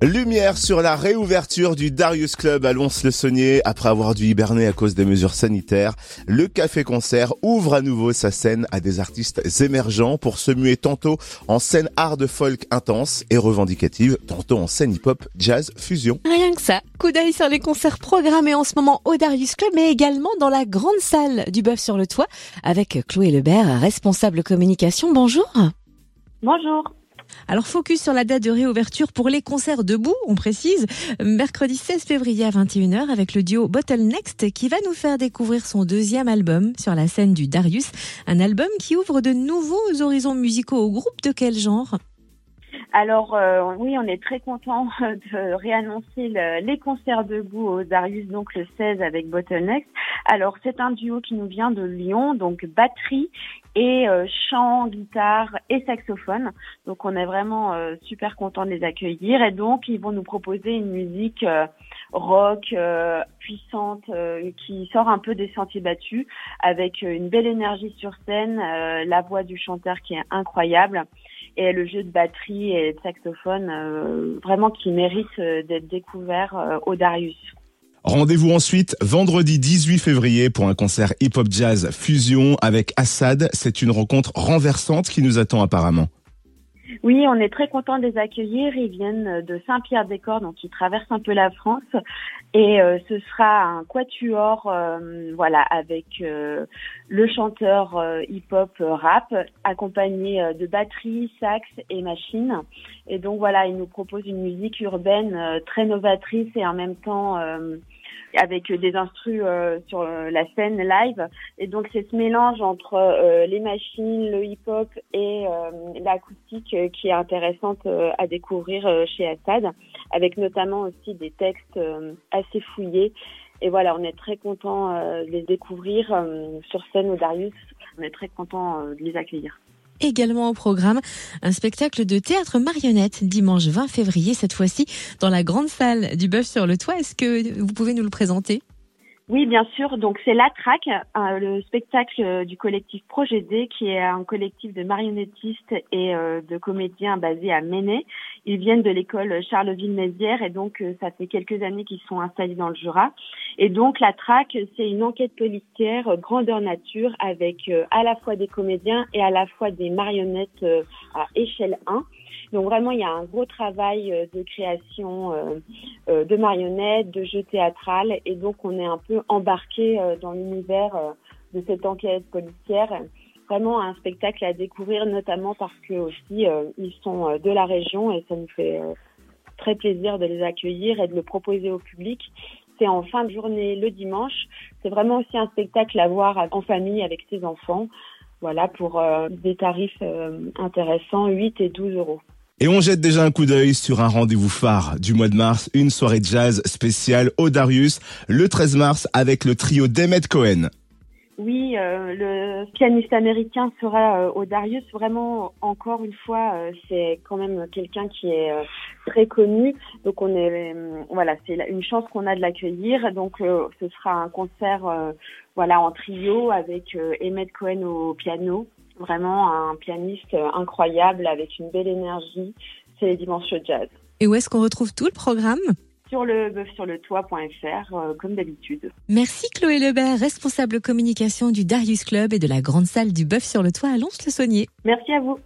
Lumière sur la réouverture du Darius Club à Lons-le-Saunier. Après avoir dû hiberner à cause des mesures sanitaires, le Café Concert ouvre à nouveau sa scène à des artistes émergents pour se muer tantôt en scène art de folk intense et revendicative, tantôt en scène hip-hop, jazz, fusion. Rien que ça. Coup d'œil sur les concerts programmés en ce moment au Darius Club, mais également dans la grande salle du Bœuf sur le Toit avec Chloé Lebert, responsable communication. Bonjour. Bonjour. Alors focus sur la date de réouverture pour les concerts debout, on précise, mercredi 16 février à 21h avec le duo Bottle Next qui va nous faire découvrir son deuxième album sur la scène du Darius, un album qui ouvre de nouveaux horizons musicaux au groupe. De quel genre? Alors euh, oui, on est très content de réannoncer les concerts debout au Darius, donc le 16 avec Bottleneck. Alors c'est un duo qui nous vient de Lyon, donc batterie et euh, chant, guitare et saxophone. Donc on est vraiment euh, super content de les accueillir et donc ils vont nous proposer une musique rock puissante qui sort un peu des sentiers battus avec une belle énergie sur scène, la voix du chanteur qui est incroyable et le jeu de batterie et de saxophone euh, vraiment qui mérite euh, d'être découvert euh, au Darius. Rendez-vous ensuite vendredi 18 février pour un concert hip-hop jazz fusion avec Assad. C'est une rencontre renversante qui nous attend apparemment. Oui, on est très content de les accueillir. Ils viennent de Saint-Pierre-des-Corps, donc ils traversent un peu la France. Et euh, ce sera un quatuor, euh, voilà, avec euh, le chanteur hip-hop rap, accompagné de batterie, sax et machine. Et donc voilà, ils nous proposent une musique urbaine très novatrice et en même temps avec des instrus euh, sur euh, la scène live. Et donc c'est ce mélange entre euh, les machines, le hip-hop et l'acoustique qui est intéressante à découvrir chez Assad, avec notamment aussi des textes assez fouillés. Et voilà, on est très content de les découvrir sur scène au Darius. On est très content de les accueillir également au programme un spectacle de théâtre marionnette dimanche 20 février cette fois-ci dans la grande salle du Bœuf sur le Toit. Est-ce que vous pouvez nous le présenter? Oui, bien sûr. Donc c'est La euh, le spectacle du collectif Projet D, qui est un collectif de marionnettistes et euh, de comédiens basés à Ménay. Ils viennent de l'école Charleville-Mézières et donc euh, ça fait quelques années qu'ils sont installés dans le Jura. Et donc La Traque, c'est une enquête policière grandeur nature avec à la fois des comédiens et à la fois des marionnettes à échelle 1. Donc vraiment, il y a un gros travail euh, de création euh, euh, de marionnettes, de jeux théâtrales, et donc on est un peu embarqué dans l'univers de cette enquête policière. Vraiment un spectacle à découvrir, notamment parce que aussi ils sont de la région et ça nous fait très plaisir de les accueillir et de le proposer au public. C'est en fin de journée le dimanche. C'est vraiment aussi un spectacle à voir en famille avec ses enfants. Voilà, pour des tarifs intéressants, 8 et 12 euros. Et on jette déjà un coup d'œil sur un rendez-vous phare du mois de mars, une soirée jazz spéciale au Darius, le 13 mars avec le trio Demet Cohen. Oui, euh, le pianiste américain sera euh, au Darius. Vraiment, encore une fois, euh, c'est quand même quelqu'un qui est très connu. Donc, on est, voilà, c'est une chance qu'on a de l'accueillir. Donc, ce sera un concert, voilà, en trio avec Emmett Cohen au piano Vraiment un pianiste incroyable avec une belle énergie. C'est les dimanches jazz. Et où est-ce qu'on retrouve tout le programme? Sur le sur le toit.fr euh, comme d'habitude. Merci Chloé Lebert, responsable communication du Darius Club et de la grande salle du Bœuf sur le Toit à Lons-le-Saunier. Merci à vous.